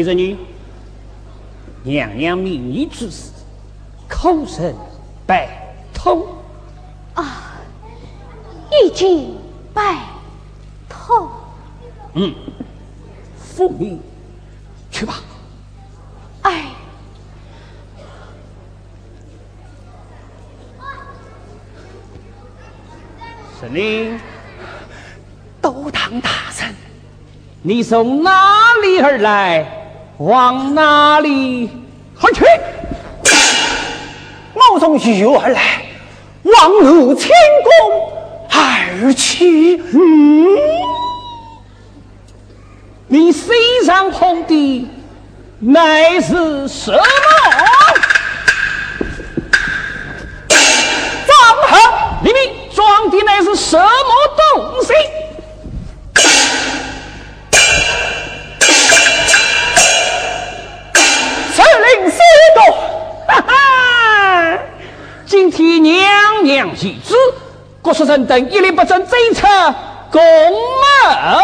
看着你，娘娘命你之事，口称拜托。啊，已经拜托。嗯，父命，去吧。哎，神灵，都堂大人，你从哪里而来？往哪里去？我从玉而来，往鲁清宫而去。嗯，你身上红的乃是什么？张衡，里面装的乃是什么郭书生等一立不正追出宫门。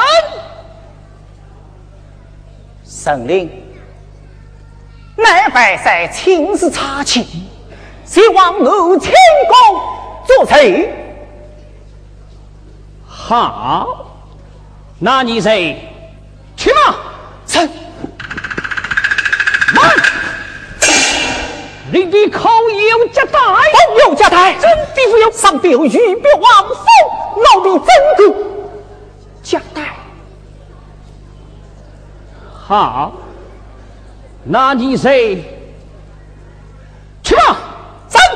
神令，乃拜在亲自查清，希望我清宫作贼。好，那你谁去吗？臣慢！你的口有夹带，有夹带，真的不有上表玉表王府，老必真个夹带。好，那你谁去吧？三。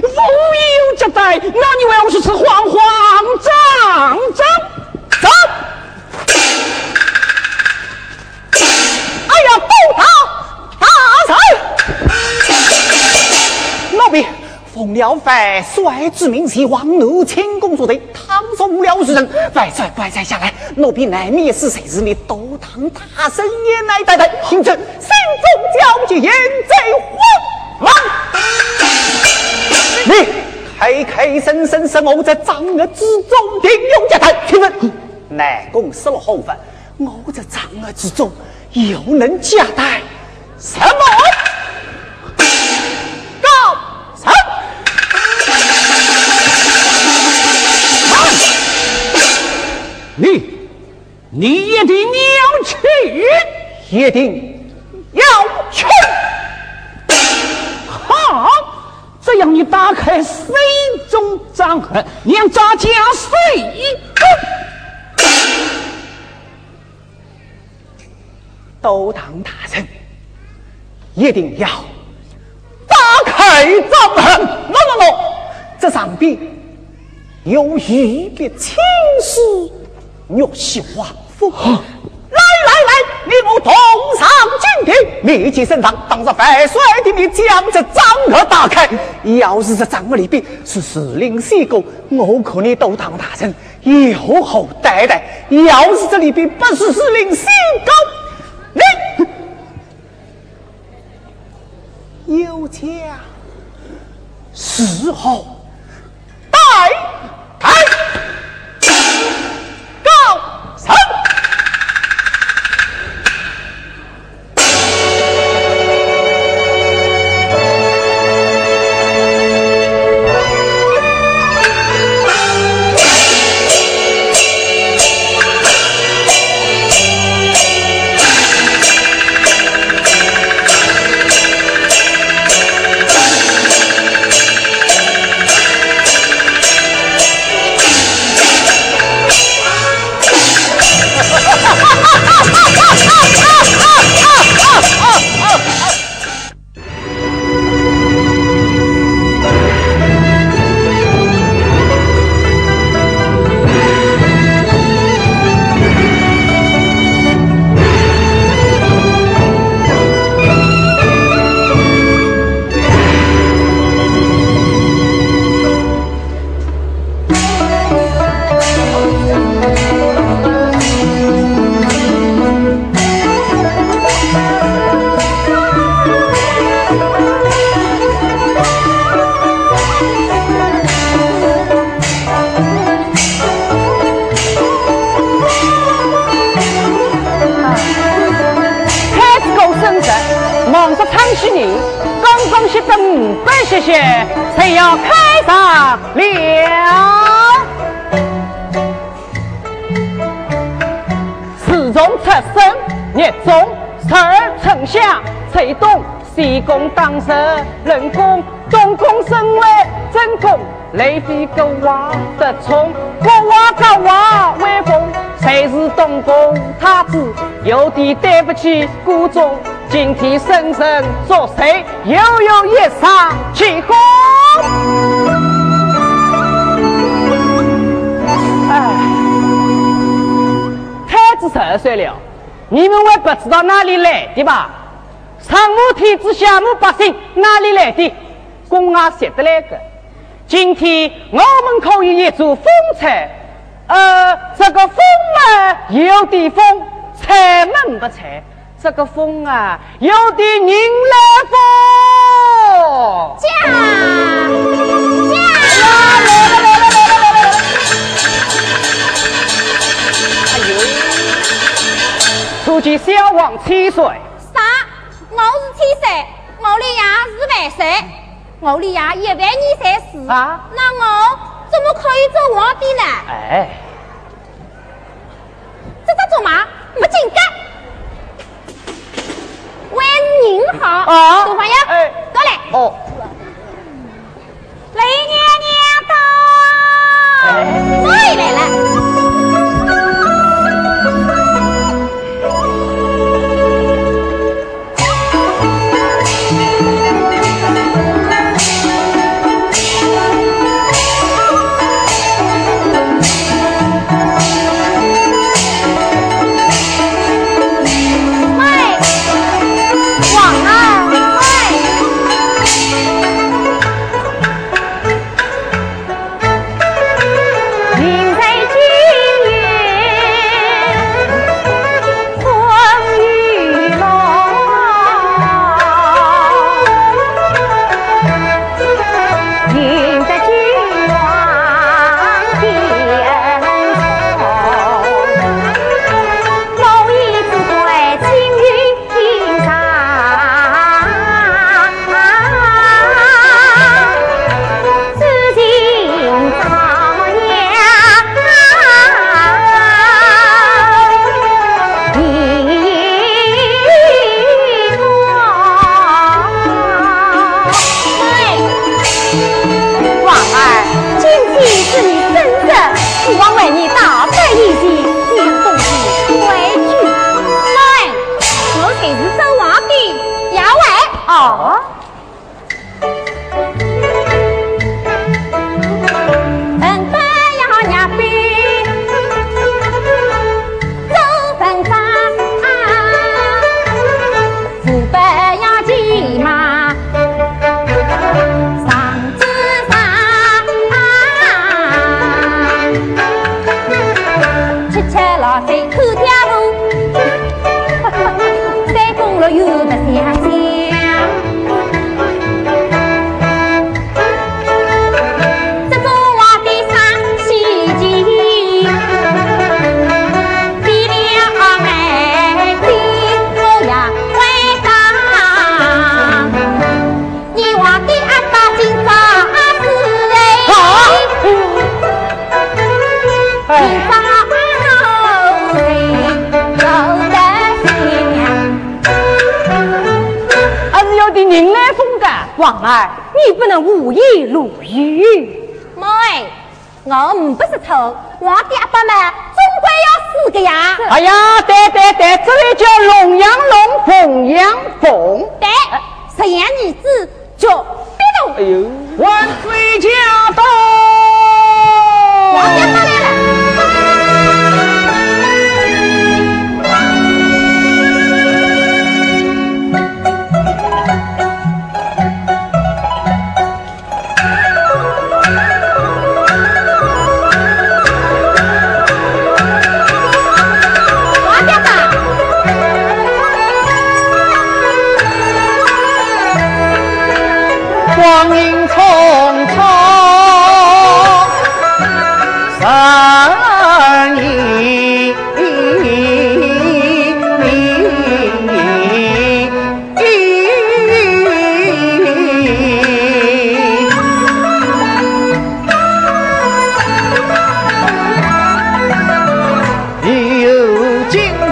无有夹带，那你为我是吃慌慌张张？走！哎呀，不打大人！老毕奉了范帅之命，前往怒清宫作对，倘若无了之人，外帅乖在下来，奴婢难免是谁日你都堂大神也乃待待，因此心中焦急，眼在慌忙。你开开生生是我在掌握之中，定用家谈。请问南宫失了后分，我在掌握之中又能夹带什么？你，你一定要去，一定要去。好，只要你打开水中掌痕，让咱家水个。都堂大人一定要打开掌痕。喏喏喏，这上边有玉笔青诗，玉玺华府。你我同上金庭，立即升堂，当着范帅的面将这掌盒打开。要是这掌盒里边是时令西狗，我可你都堂大人有后待待；要是这里边不是时令西狗，你有家时候待些，谁要开上了？始终出生，热衷十二丞相，崔东西宫当首，人工东宫升为正宫，雷妃个娃得宠，国王个娃威风，谁是东宫太子？有点对不起故中。今天生生作谁？又有一场起哄。哎，太子十二岁了，你们还不知道哪里来的吧？上无天子，下无百姓，哪里来的？公啊，写得来个。今天我们可以一做风采，呃，这个风啊，有点风，采门不采。这个风啊，有点人来风，驾驾，哎呦，初见小王七岁，啥？我是七岁，我的爷是万岁，我的爷一万年才死啊！那我怎么可以做皇帝呢？哎，这这做嘛？没劲干。喂，您好，啊，杜朋友，哎，过来。哦，雷娘娘到，我也来了。王儿，你不能无意入狱。妹，我唔不是偷，皇帝阿爸们总归要死个呀。哎呀，对对对，这位叫龙阳龙，凤阳凤。对，十言女子叫别动。哎呦，万岁驾到！敬。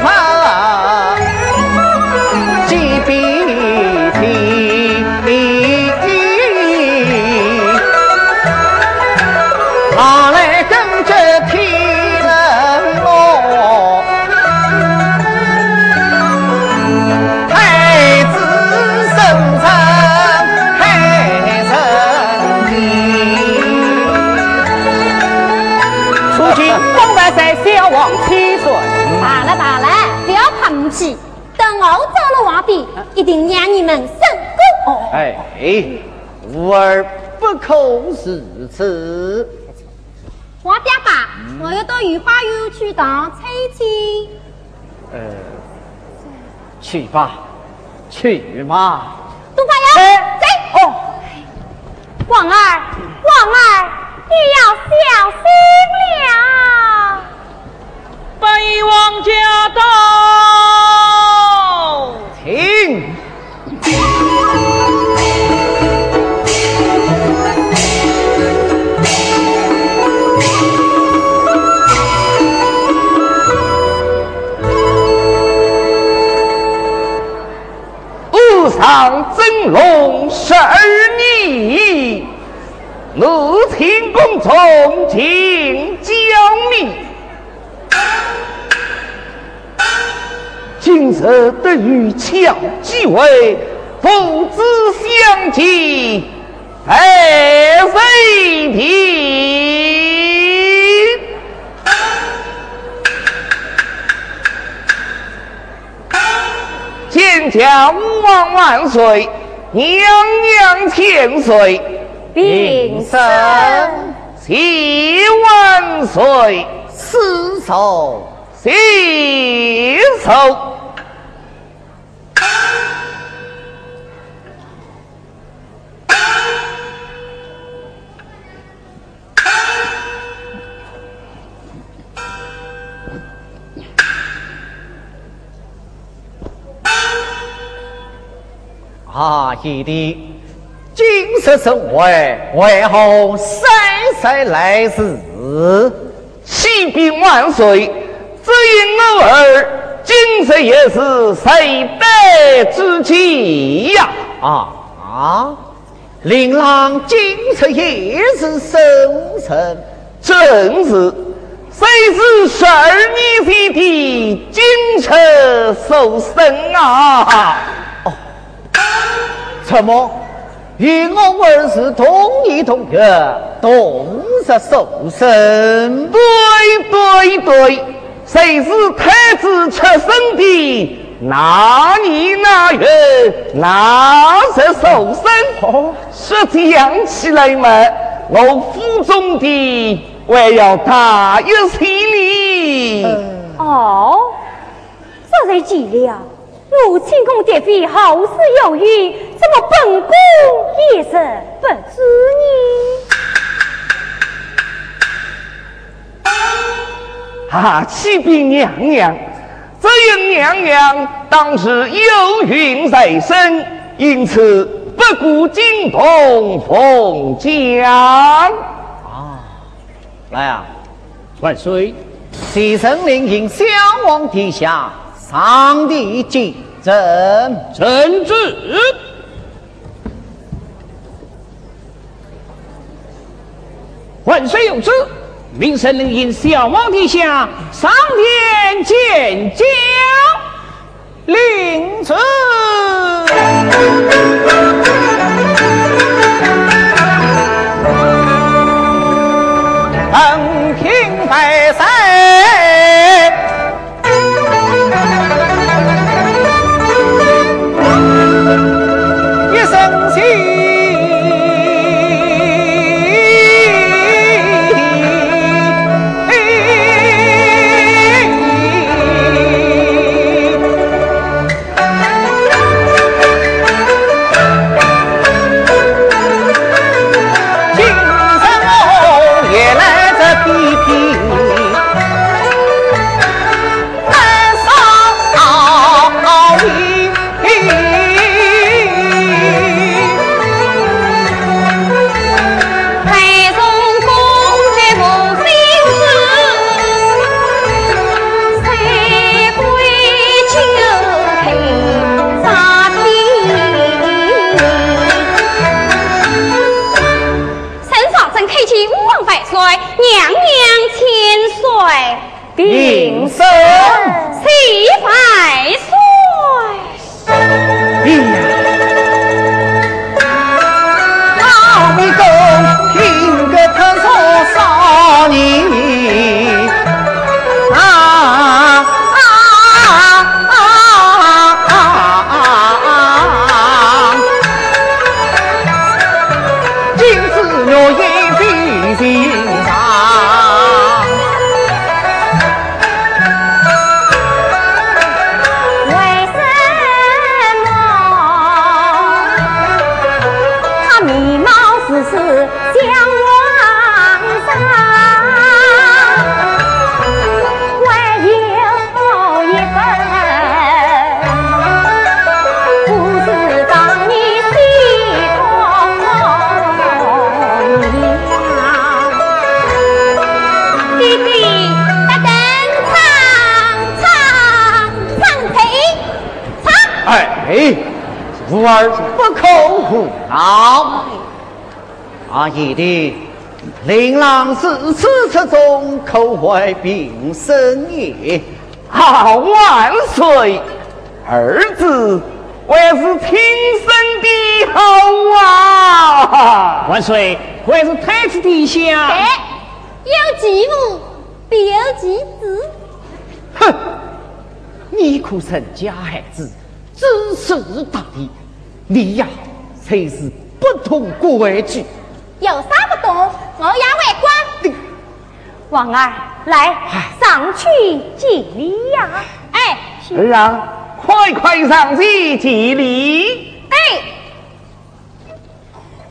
定让你们成功。哎，吾儿不可如此。我爹爸，我要到御花园去当差去。呃，去吧，去嘛。东方阳，走。哦，王儿，王儿，你要小心了。北王驾到，上真龙十二年，怒请公众请教命。今日得与乔继位，父子相继，爱谁平？天家吾王万岁，娘娘千岁，并生谢万岁，死寿喜寿。啊，弟弟，今日身为为何姗姗来迟？启禀万岁，只因我儿今日也是谁代之妻呀！啊啊！琳琅今日也是生辰，正是，谁是十二年前的金车受生啊！怎么与我儿是同一同月同日受生？对对对，谁是太子出生的哪年哪月哪日受生？哦，说这样起来嘛，我府中的还要大一些哩。哦，这才几了。我清宫蝶妃后事有余，怎么本宫也是不知呢？啊，启禀娘娘，只因娘娘当时有孕在身，因此不顾惊动凤将。啊，来啊，万岁！启圣令迎小王殿下上帝见朕，臣旨。万岁有旨，明圣令引小王殿下上殿见驾。领旨。阿姨的琳琅四此之中，口怀并生也。啊，万岁！儿子还是亲生的好啊！万岁，还是太子殿下。哎，有其母，必有其子。哼，你可曾家孩子，知识大义，你呀才是不通规矩。有啥不懂，我也会管。王儿，来上去见礼呀！哎儿啊，快快上去敬礼！哎，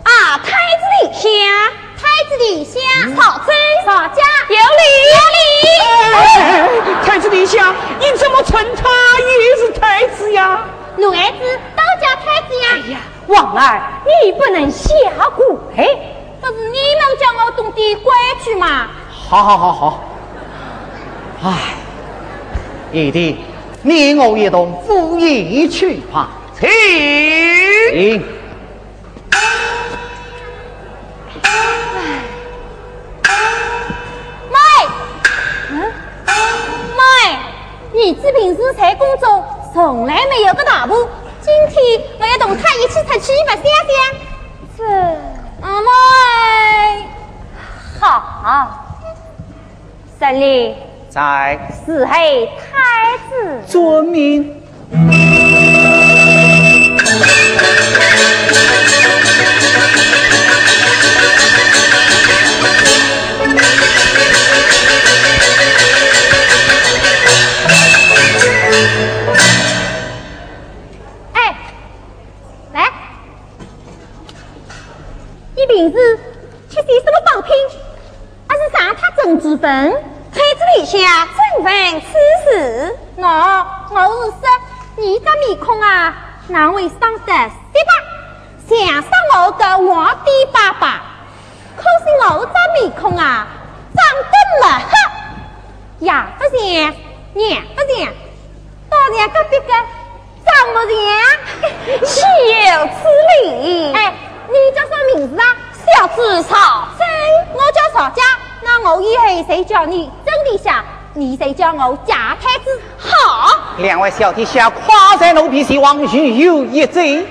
啊，太子殿下，太子殿下，曹真曹家有礼有礼。哎太子殿下，你怎么称他也是太子呀？奴儿子都叫太子呀。哎呀，王儿，你不能下跪。不是你们叫我懂得规矩吗？好好好好。唉，姨弟，你我一同赴宴去吧。请。请。妹，嗯，妹，儿子平时在宫中从来没有个大步，今天我要同他一起出去白相相。这阿妹，好，神里在。四黑。太子。遵命。好两位小殿下跨在奴婢，希望如有一罪。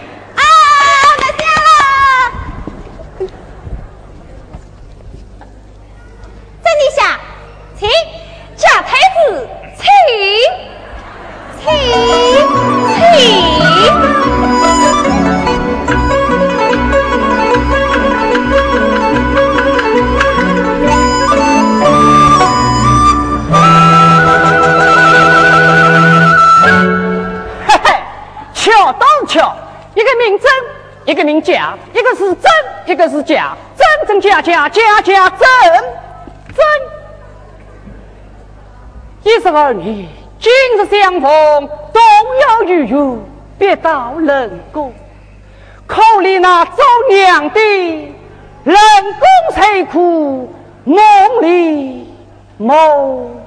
名假，一个是真，一个是假，真真假假，假假真真。一十二年，今日相逢，动摇于缘，别到人工。可怜那做娘的，人工摧苦，梦里梦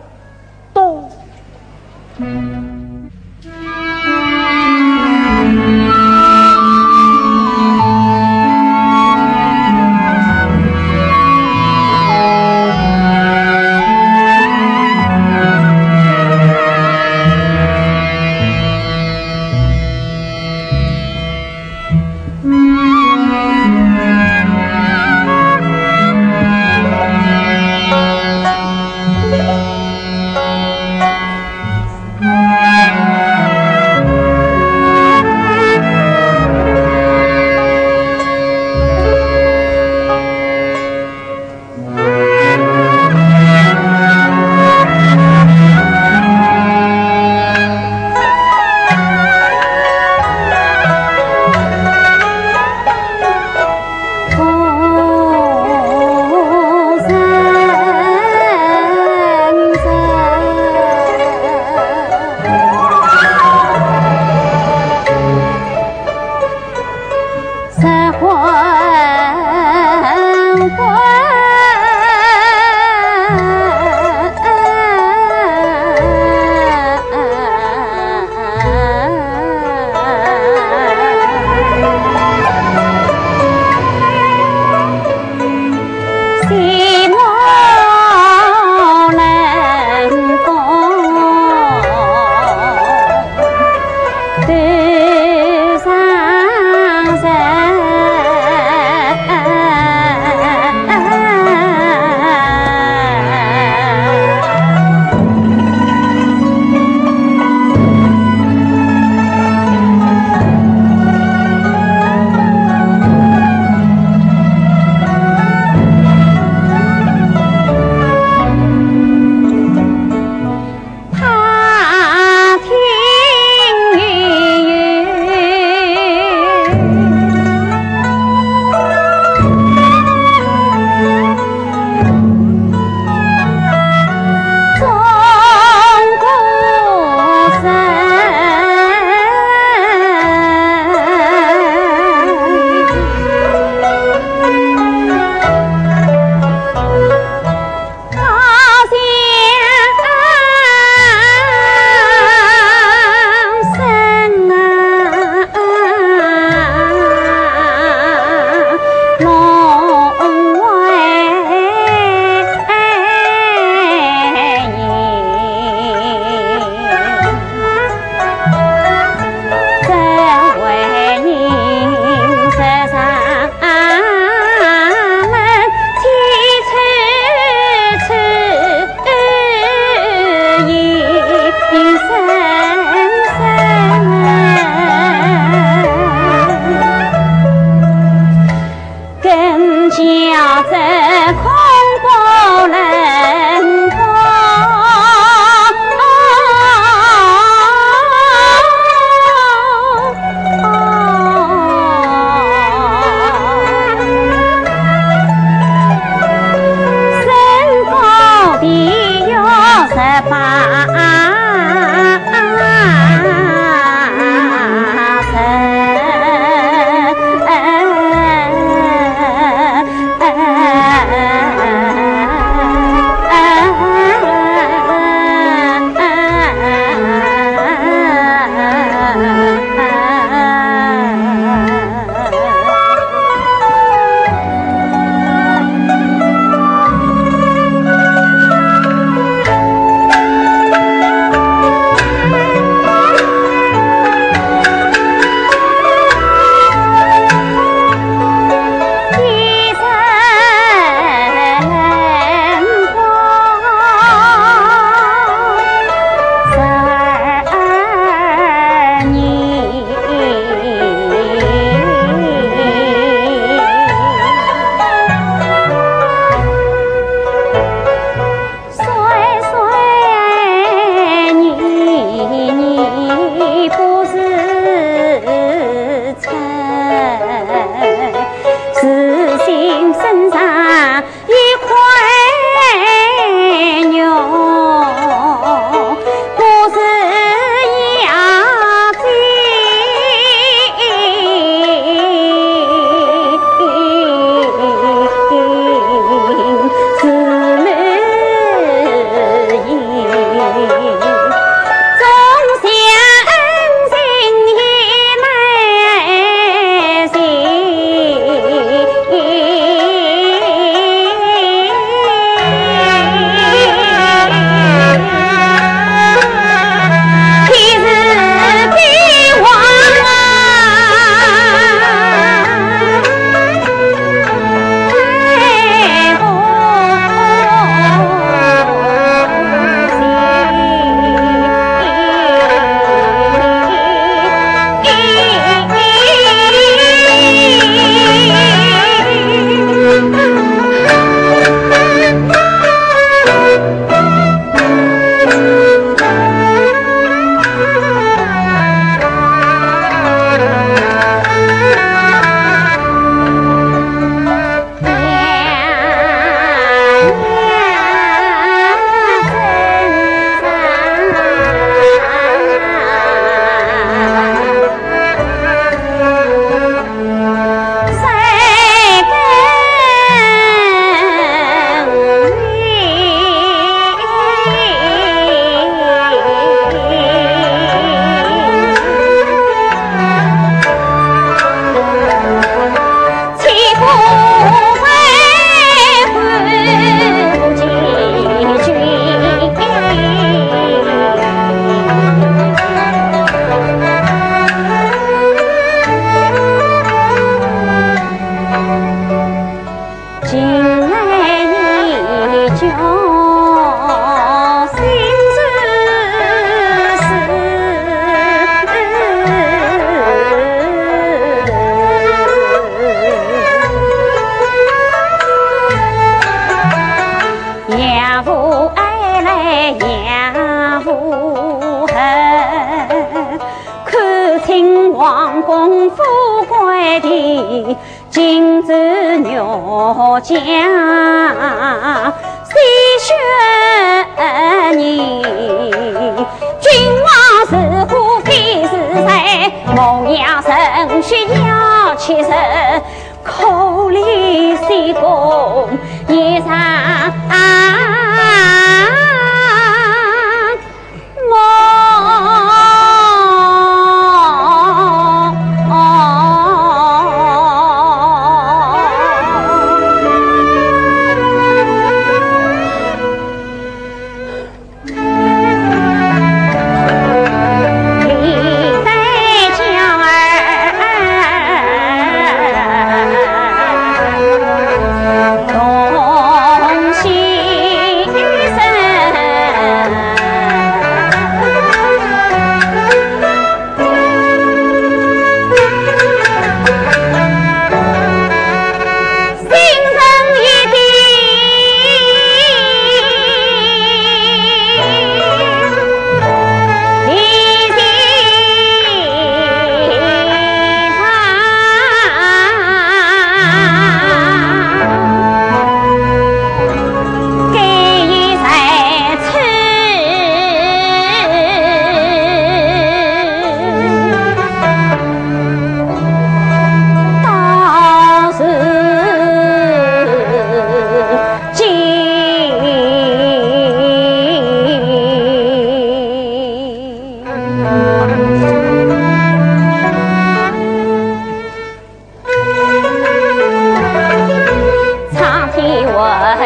哎。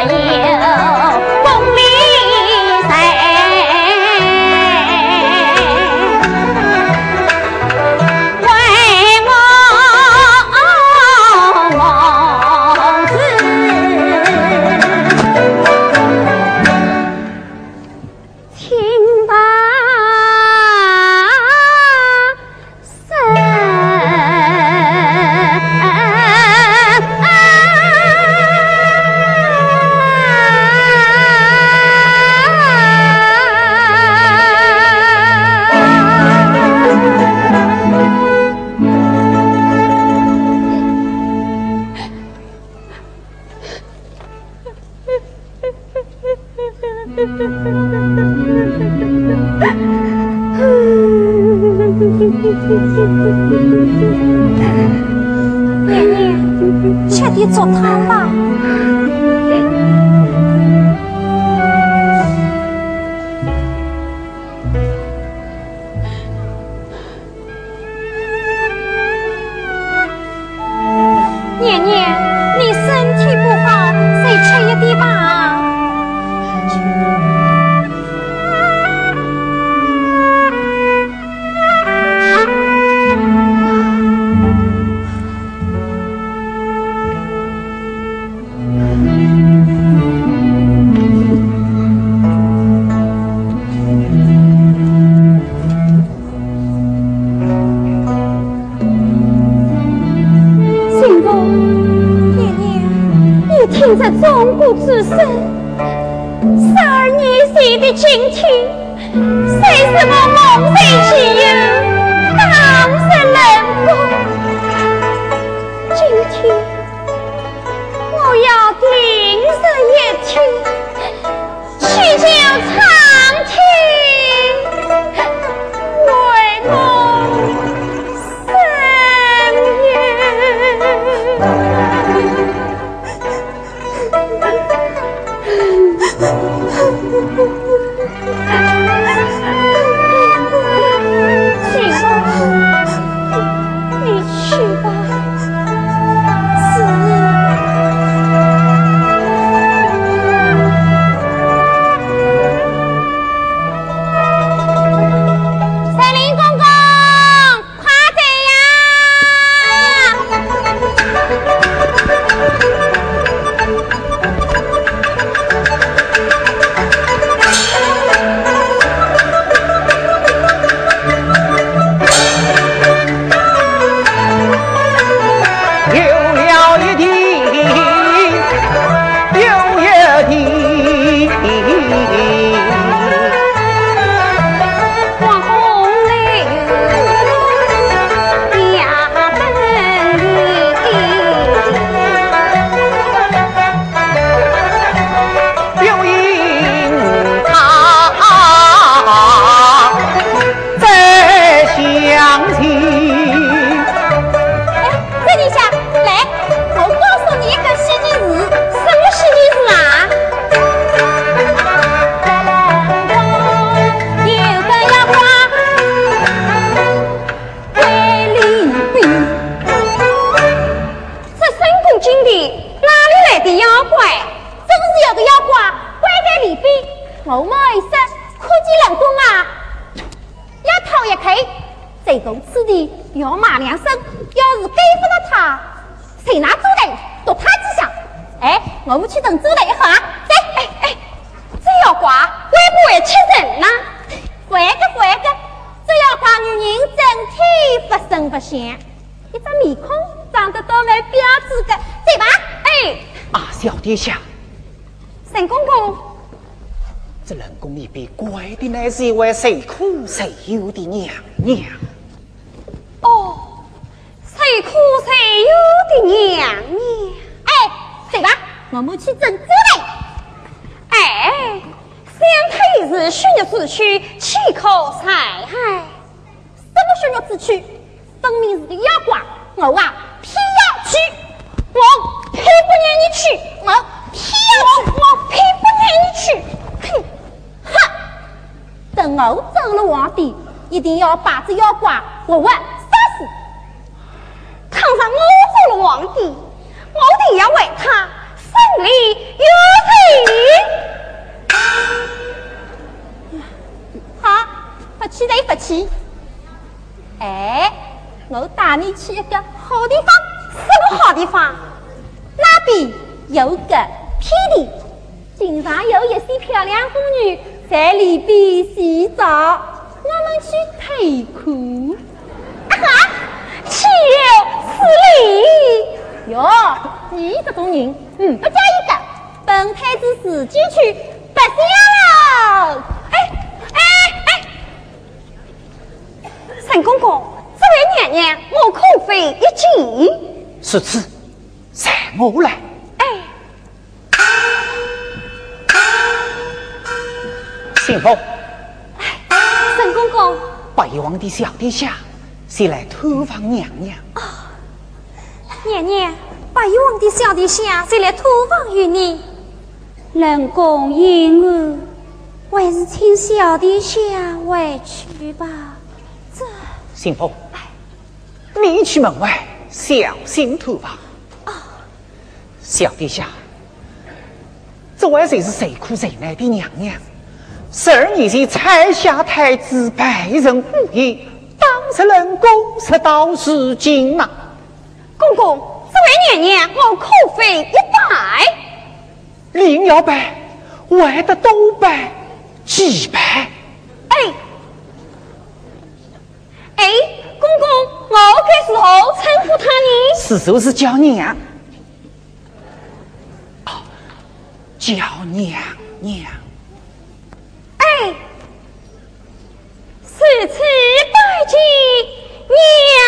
Yeah. 我们去等猪头一会儿，走，哎哎，这要挂会不会吃人呢？乖个乖个，这要挂女人整体不声不响，一张面孔长得多么标致个，对吧？哎，啊，小殿下，沈公公，这冷宫里边乖的乃是一位谁苦谁忧的娘娘。我们去整治嘞。哎，相推是血肉之躯，岂可残害？什么血肉之躯？分明是个妖怪！我啊，偏要去，我偏不让你去，我偏要去，我偏不让你去。哼，哼！等我做了皇帝，一定要把这妖怪活活杀死。倘若我做了皇帝，我定要为他有罪。好，不去得不去。哎，我带你去一个好地方。什么好地方？那边有个天地，经常有一些漂亮妇女在里边洗澡，我们去偷看。啊哈，岂有此理！哟，你这种人，嗯，不加一个，本太子自己去，不行了。哎哎哎，沈公公，这位娘娘，我空费一计。是此，在我来。哎，信奉沈公公，北王的小殿下是来投访娘娘。娘娘，八一王的小殿下谁来投访于你。人公言我，还是请小殿下回去吧。这信奉，你去门外小心投访。小殿下，这位谁是谁苦谁难的娘娘？十二年前才下太子拜人无言，当时人公是到如今呐。公公，这位娘娘，我口费一拜。零要拜，还得多拜几拜。哎哎，公公，我该是何称呼他呢？是时候是叫娘，哦，叫娘娘。哎，此次拜见娘娘。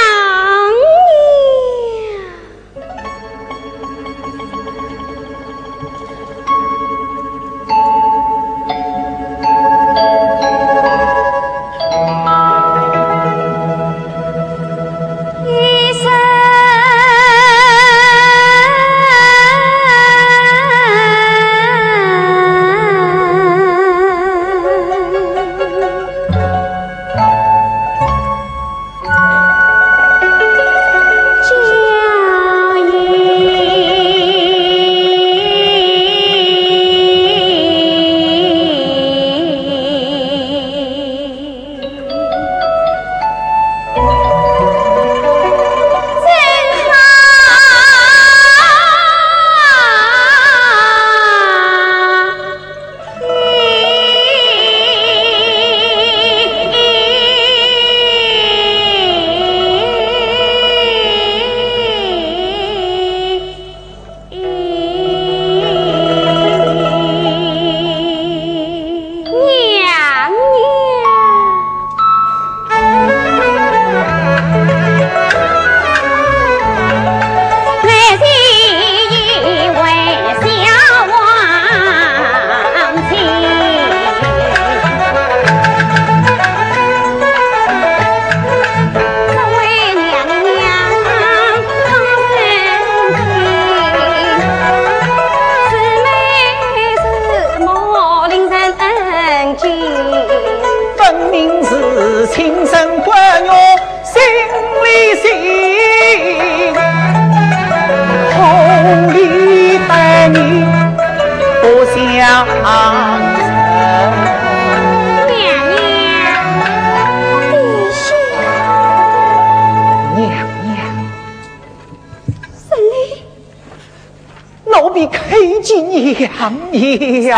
娘娘，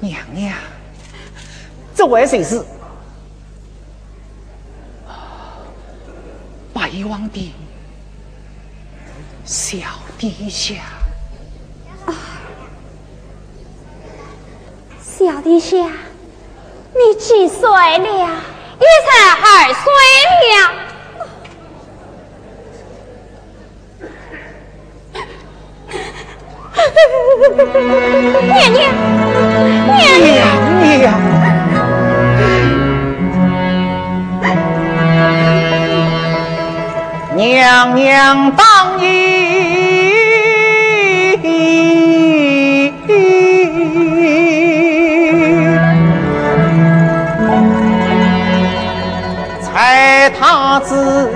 娘娘，这位谁是？白王的小殿下。小殿下，你几岁了？一才二岁了。娘娘，娘娘娘，娘娘当意。才他子。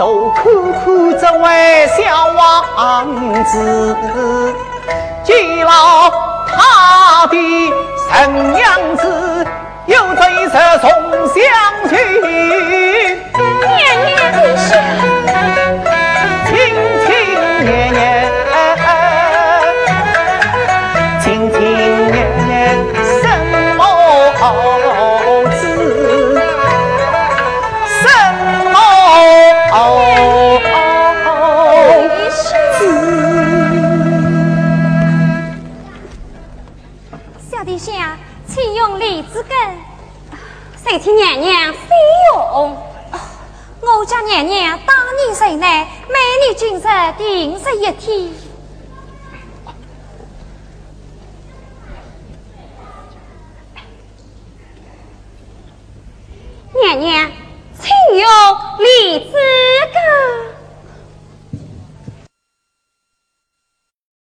都看看这位小王子，见了他的神娘子，有着一色重相去。年年的想亲亲热热。谁替娘娘费用？我家娘娘当年生来，每年今日定是一天。